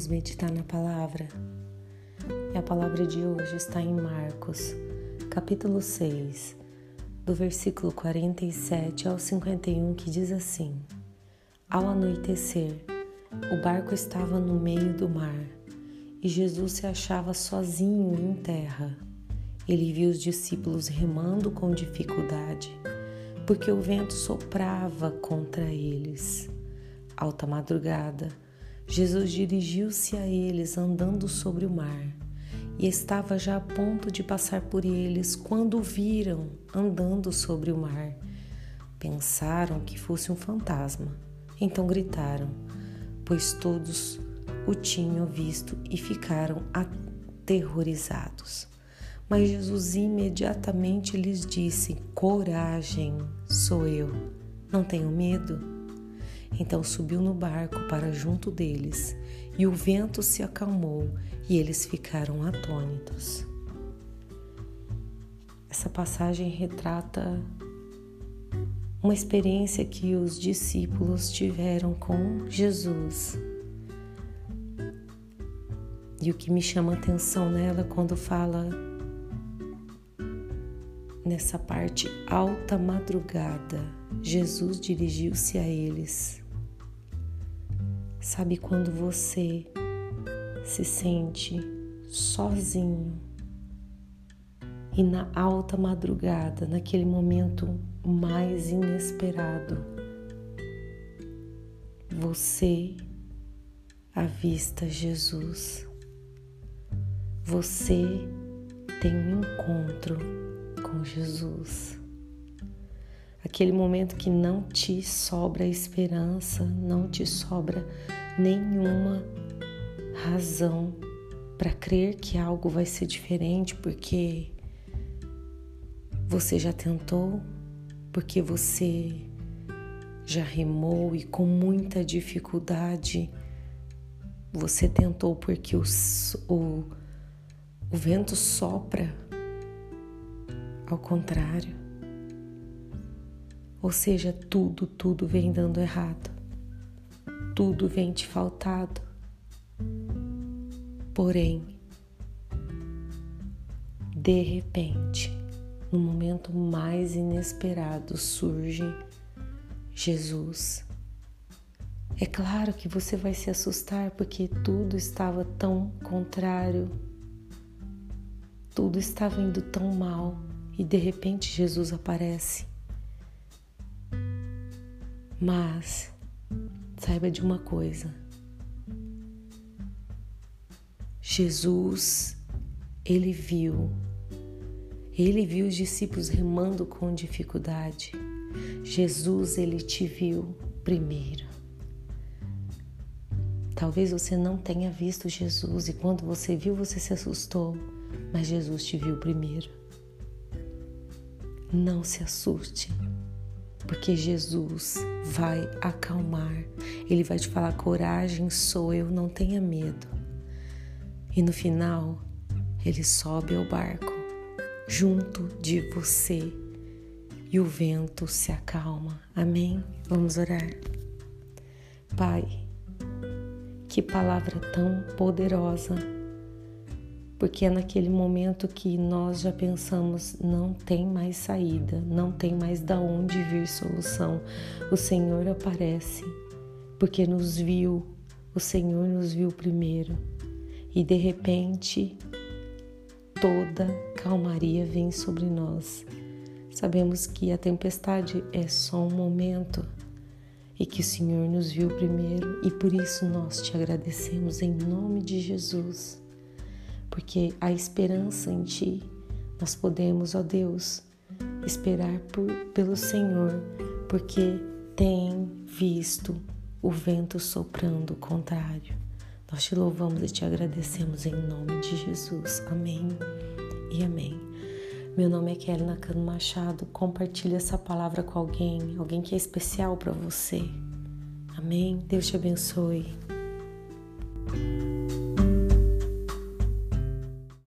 Vamos meditar na palavra. E a palavra de hoje está em Marcos, capítulo 6, do versículo 47 ao 51, que diz assim: Ao anoitecer, o barco estava no meio do mar e Jesus se achava sozinho em terra. Ele viu os discípulos remando com dificuldade, porque o vento soprava contra eles. Alta madrugada, Jesus dirigiu-se a eles andando sobre o mar e estava já a ponto de passar por eles quando o viram andando sobre o mar. Pensaram que fosse um fantasma, então gritaram, pois todos o tinham visto e ficaram aterrorizados. Mas Jesus imediatamente lhes disse: Coragem, sou eu, não tenho medo. Então subiu no barco para junto deles, e o vento se acalmou e eles ficaram atônitos. Essa passagem retrata uma experiência que os discípulos tiveram com Jesus. E o que me chama atenção nela quando fala nessa parte alta madrugada, Jesus dirigiu-se a eles Sabe quando você se sente sozinho e na alta madrugada, naquele momento mais inesperado, você avista Jesus. Você tem um encontro com Jesus. Aquele momento que não te sobra esperança, não te sobra nenhuma razão para crer que algo vai ser diferente, porque você já tentou, porque você já remou e com muita dificuldade você tentou porque o, o, o vento sopra ao contrário. Ou seja, tudo, tudo vem dando errado. Tudo vem te faltado. Porém, de repente, no momento mais inesperado, surge Jesus. É claro que você vai se assustar porque tudo estava tão contrário, tudo estava indo tão mal e de repente Jesus aparece. Mas saiba de uma coisa: Jesus, ele viu, ele viu os discípulos remando com dificuldade. Jesus, ele te viu primeiro. Talvez você não tenha visto Jesus e quando você viu, você se assustou, mas Jesus te viu primeiro. Não se assuste porque Jesus vai acalmar, ele vai te falar: coragem sou eu, não tenha medo. E no final, ele sobe ao barco junto de você e o vento se acalma. Amém? Vamos orar. Pai, que palavra tão poderosa porque é naquele momento que nós já pensamos não tem mais saída, não tem mais da onde vir solução. O Senhor aparece porque nos viu, o Senhor nos viu primeiro e de repente toda calmaria vem sobre nós. Sabemos que a tempestade é só um momento e que o Senhor nos viu primeiro e por isso nós te agradecemos em nome de Jesus porque a esperança em Ti. Nós podemos, ó Deus, esperar por, pelo Senhor, porque tem visto o vento soprando contrário. Nós te louvamos e te agradecemos em nome de Jesus. Amém e amém. Meu nome é Kelly Nakano Machado. Compartilhe essa palavra com alguém, alguém que é especial para você. Amém. Deus te abençoe.